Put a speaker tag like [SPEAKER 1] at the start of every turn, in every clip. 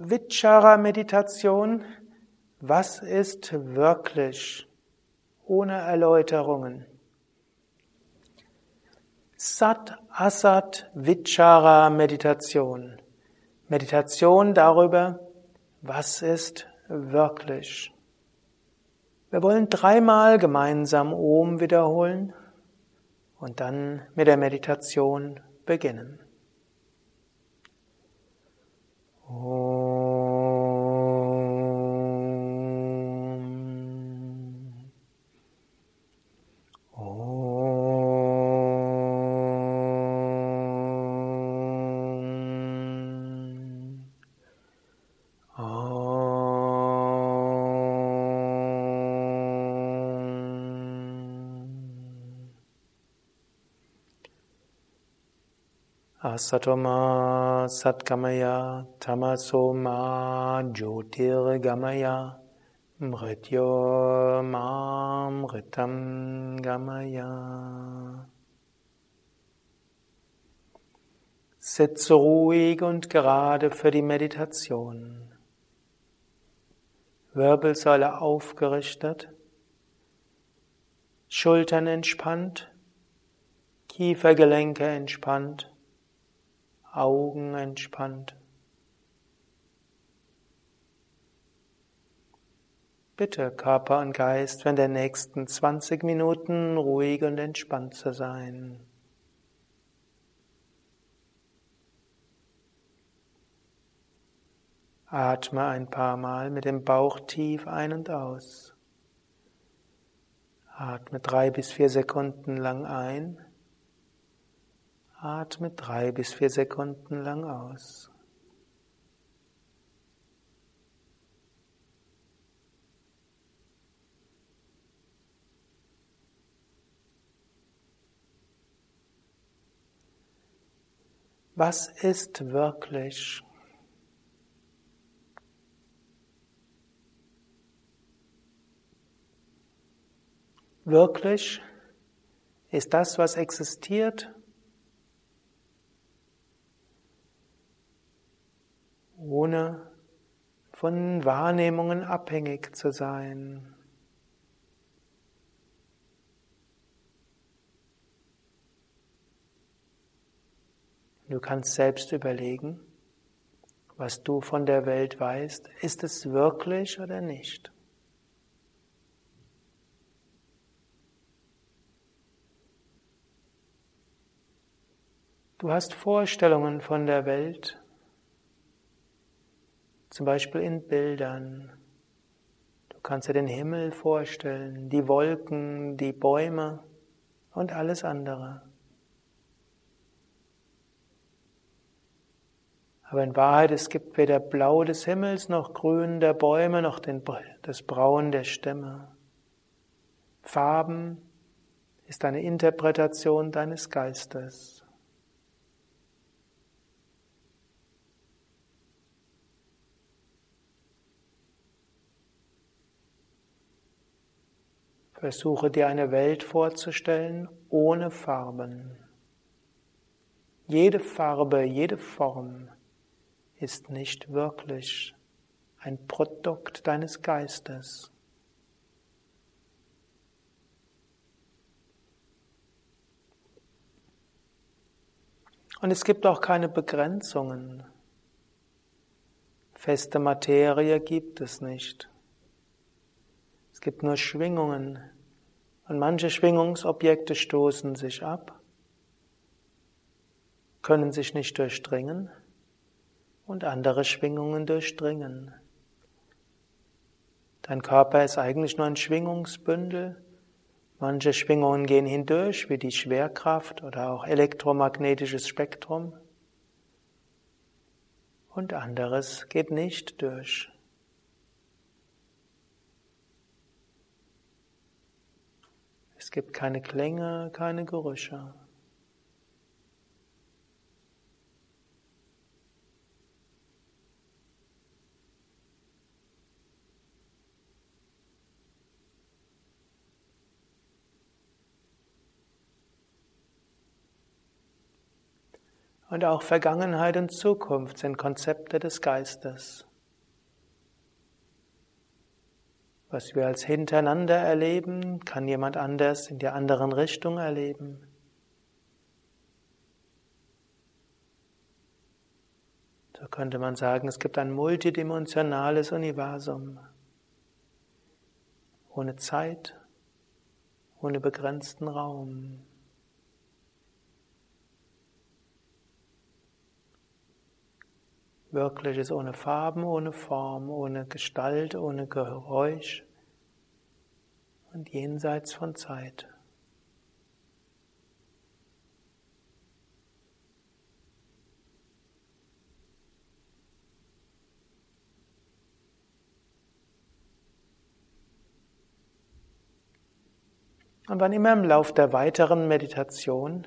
[SPEAKER 1] Vichara-Meditation. Was ist wirklich? Ohne Erläuterungen. Sat Asat Vichara Meditation. Meditation darüber, was ist wirklich. Wir wollen dreimal gemeinsam Om wiederholen und dann mit der Meditation beginnen. Asatoma Satgamaya Tamasoma Jyotirgamaya Mrityo Mamritam Gamaya. Sitze ruhig und gerade für die Meditation. Wirbelsäule aufgerichtet, Schultern entspannt, Kiefergelenke entspannt. Augen entspannt. Bitte Körper und Geist während der nächsten 20 Minuten ruhig und entspannt zu sein. Atme ein paar Mal mit dem Bauch tief ein und aus. Atme drei bis vier Sekunden lang ein. Atme drei bis vier Sekunden lang aus. Was ist wirklich? Wirklich ist das, was existiert, ohne von Wahrnehmungen abhängig zu sein. Du kannst selbst überlegen, was du von der Welt weißt, ist es wirklich oder nicht? Du hast Vorstellungen von der Welt, zum Beispiel in Bildern. Du kannst dir den Himmel vorstellen, die Wolken, die Bäume und alles andere. Aber in Wahrheit, es gibt weder Blau des Himmels noch Grün der Bäume noch den, das Braun der Stämme. Farben ist eine Interpretation deines Geistes. Versuche dir eine Welt vorzustellen ohne Farben. Jede Farbe, jede Form ist nicht wirklich ein Produkt deines Geistes. Und es gibt auch keine Begrenzungen. Feste Materie gibt es nicht. Es gibt nur Schwingungen. Und manche Schwingungsobjekte stoßen sich ab, können sich nicht durchdringen und andere Schwingungen durchdringen. Dein Körper ist eigentlich nur ein Schwingungsbündel. Manche Schwingungen gehen hindurch, wie die Schwerkraft oder auch elektromagnetisches Spektrum. Und anderes geht nicht durch. Es gibt keine Klänge, keine Gerüche. Und auch Vergangenheit und Zukunft sind Konzepte des Geistes. Was wir als hintereinander erleben, kann jemand anders in der anderen Richtung erleben. So könnte man sagen, es gibt ein multidimensionales Universum ohne Zeit, ohne begrenzten Raum. Wirkliches ohne Farben, ohne Form, ohne Gestalt, ohne Geräusch und jenseits von Zeit. Und wann immer im Lauf der weiteren Meditation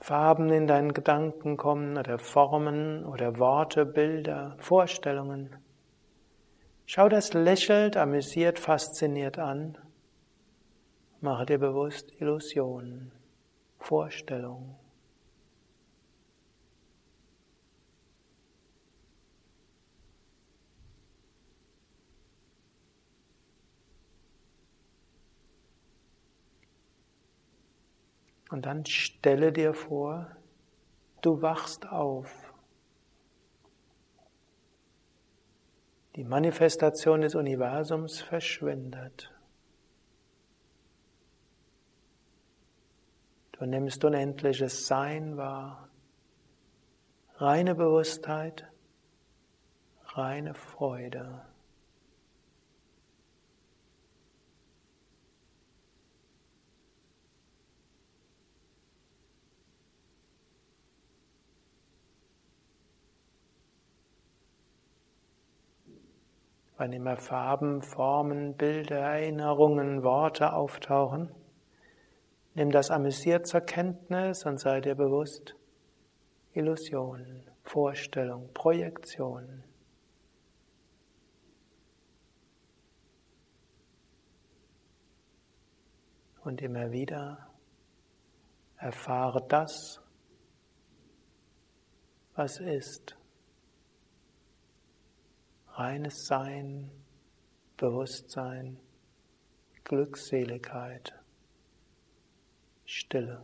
[SPEAKER 1] Farben in deinen Gedanken kommen oder Formen oder Worte, Bilder, Vorstellungen, schau das lächelt, amüsiert, fasziniert an. Mache dir bewusst Illusionen, Vorstellungen. Und dann stelle dir vor, du wachst auf. Die Manifestation des Universums verschwindet. Du nimmst unendliches Sein wahr, reine Bewusstheit, reine Freude. Wann immer Farben, Formen, Bilder, Erinnerungen, Worte auftauchen. Nimm das amüsiert zur Kenntnis und sei dir bewusst, Illusion, Vorstellung, Projektion. Und immer wieder erfahre das, was ist reines Sein, Bewusstsein, Glückseligkeit, Stille.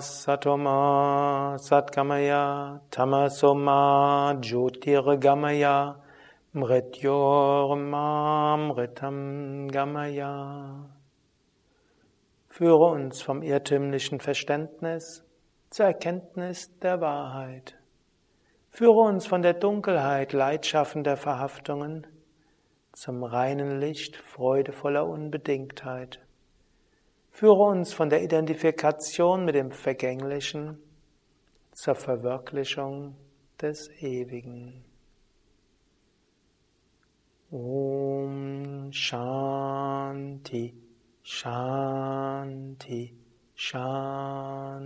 [SPEAKER 1] Asatoma Satgamaya Tamasoma Jyotirgamaya Mrityormamritam Gamaya. Führe uns vom irrtümlichen Verständnis zur Erkenntnis der Wahrheit. Führe uns von der Dunkelheit leidschaffender Verhaftungen zum reinen Licht freudevoller Unbedingtheit. Führe uns von der Identifikation mit dem Vergänglichen zur Verwirklichung des Ewigen. Om Shanti Shanti Shanti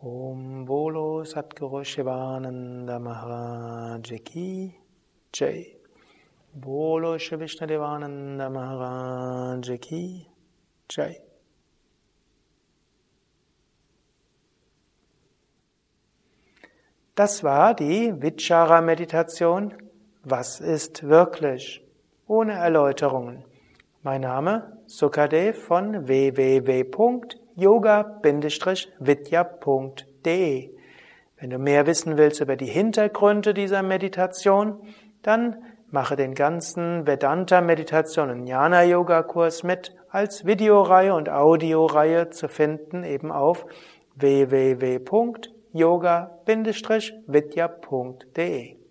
[SPEAKER 1] Om Bolo Satguru Shivananda Maharaj Ki Jai Bolo Shri Vishnu Devananda Maharaj Ki Jai. Das war die Vichara-Meditation. Was ist wirklich? Ohne Erläuterungen. Mein Name Sukadev von www.yoga-vidya.de. Wenn du mehr wissen willst über die Hintergründe dieser Meditation, dann Mache den ganzen Vedanta-Meditation und Jnana-Yoga-Kurs mit als Videoreihe und Audioreihe zu finden eben auf www.yoga-vidya.de